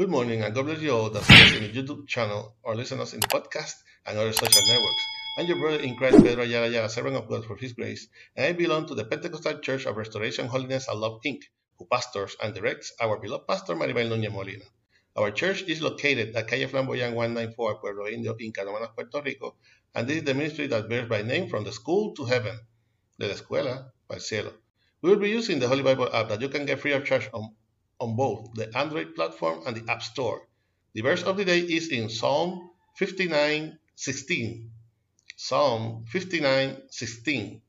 Good morning and God bless you all that see us in the YouTube channel or listen us in podcast and other social networks. I'm your brother in Christ, Pedro Ayala Ayala, servant of God for His grace, and I belong to the Pentecostal Church of Restoration, Holiness, and Love, Inc., who pastors and directs our beloved pastor Maribel Núñez Molina. Our church is located at Calle Flamboyant 194, Pueblo Indio, in Canóvanas, Puerto Rico, and this is the ministry that bears by name from the school to heaven, de la escuela al cielo. We will be using the Holy Bible app that you can get free of charge on, on both the Android platform and the App Store. The verse of the day is in Psalm 59:16. Psalm 59:16.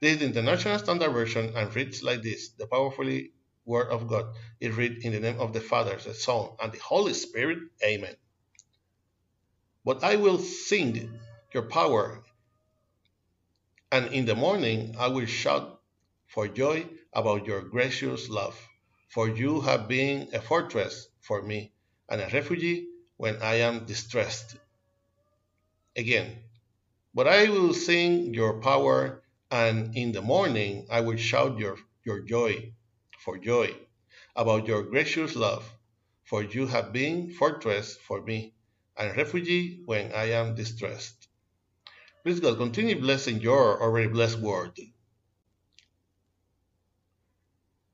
This is the International Standard Version and reads like this: The powerfully Word of God is read in the name of the Father, the Son, and the Holy Spirit. Amen. But I will sing your power, and in the morning I will shout for joy about your gracious love. For you have been a fortress for me and a refuge when I am distressed. Again, but I will sing your power, and in the morning I will shout your, your joy for joy about your gracious love. For you have been fortress for me and refuge when I am distressed. Please God, continue blessing your already blessed word.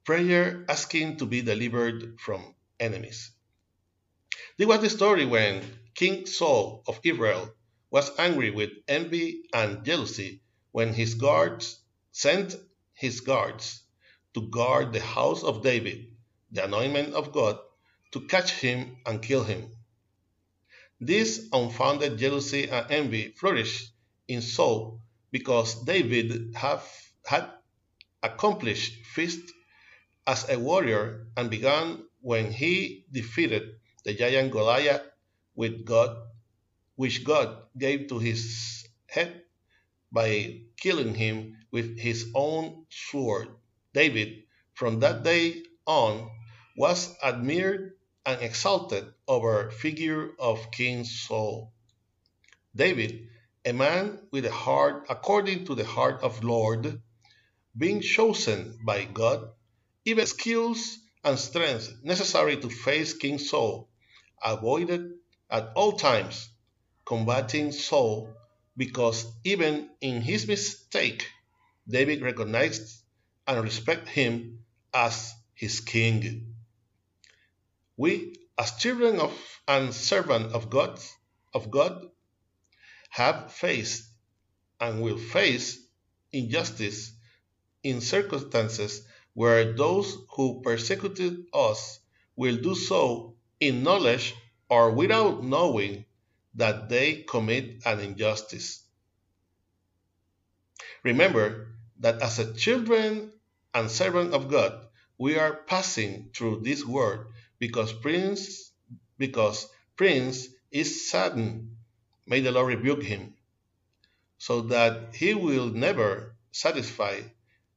Prayer asking to be delivered from enemies. This was the story when King Saul of Israel was angry with envy and jealousy when his guards sent his guards to guard the house of David, the anointment of God, to catch him and kill him. This unfounded jealousy and envy flourished in Saul because David have, had accomplished feat as a warrior and began when he defeated the giant Goliath with God, which God gave to his head by killing him with his own sword. David, from that day on, was admired and exalted over figure of King Saul. David, a man with a heart according to the heart of Lord, being chosen by God, even skills and strength necessary to face King Saul, avoided at all times combating Saul because even in his mistake, David recognized and respected him as his king. We, as children of and servants of God, of God, have faced and will face injustice in circumstances where those who persecuted us will do so in knowledge or without knowing that they commit an injustice. Remember that as a children and servant of God, we are passing through this world because Prince because Prince is saddened. May the Lord rebuke him, so that he will never satisfy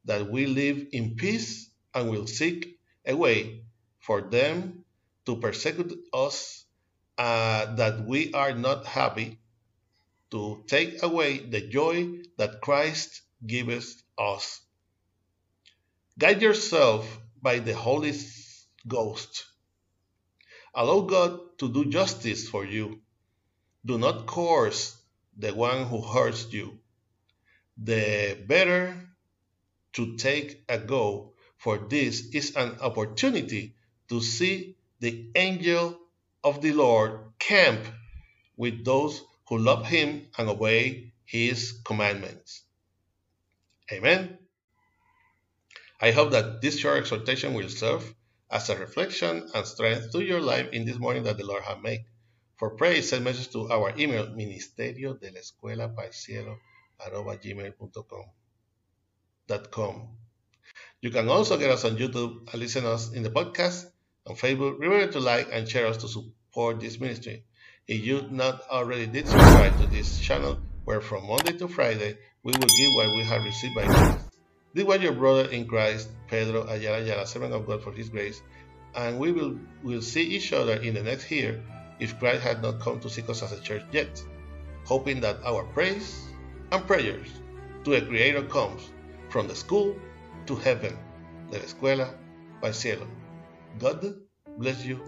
that we live in peace and will seek a way for them to persecute us, uh, that we are not happy, to take away the joy that Christ gives us. Guide yourself by the Holy Ghost. Allow God to do justice for you. Do not curse the one who hurts you. The better to take a go, for this is an opportunity to see the angel of the Lord camp with those who love him and obey his commandments. Amen. I hope that this short exhortation will serve as a reflection and strength to your life in this morning that the Lord has made. For prayer, send message to our email, ministerio de la escuela cielo, arroba gmail.com. You can also get us on YouTube and listen us in the podcast on Facebook. Remember to like and share us to support this ministry. If you not already did subscribe to this channel, where from Monday to Friday we will give what we have received by grace. This was your brother in Christ, Pedro Ayala Ayala, servant of God for His grace, and we will will see each other in the next year if Christ had not come to seek us as a church yet, hoping that our praise and prayers to a Creator comes from the school to heaven, de la escuela al cielo. God bless you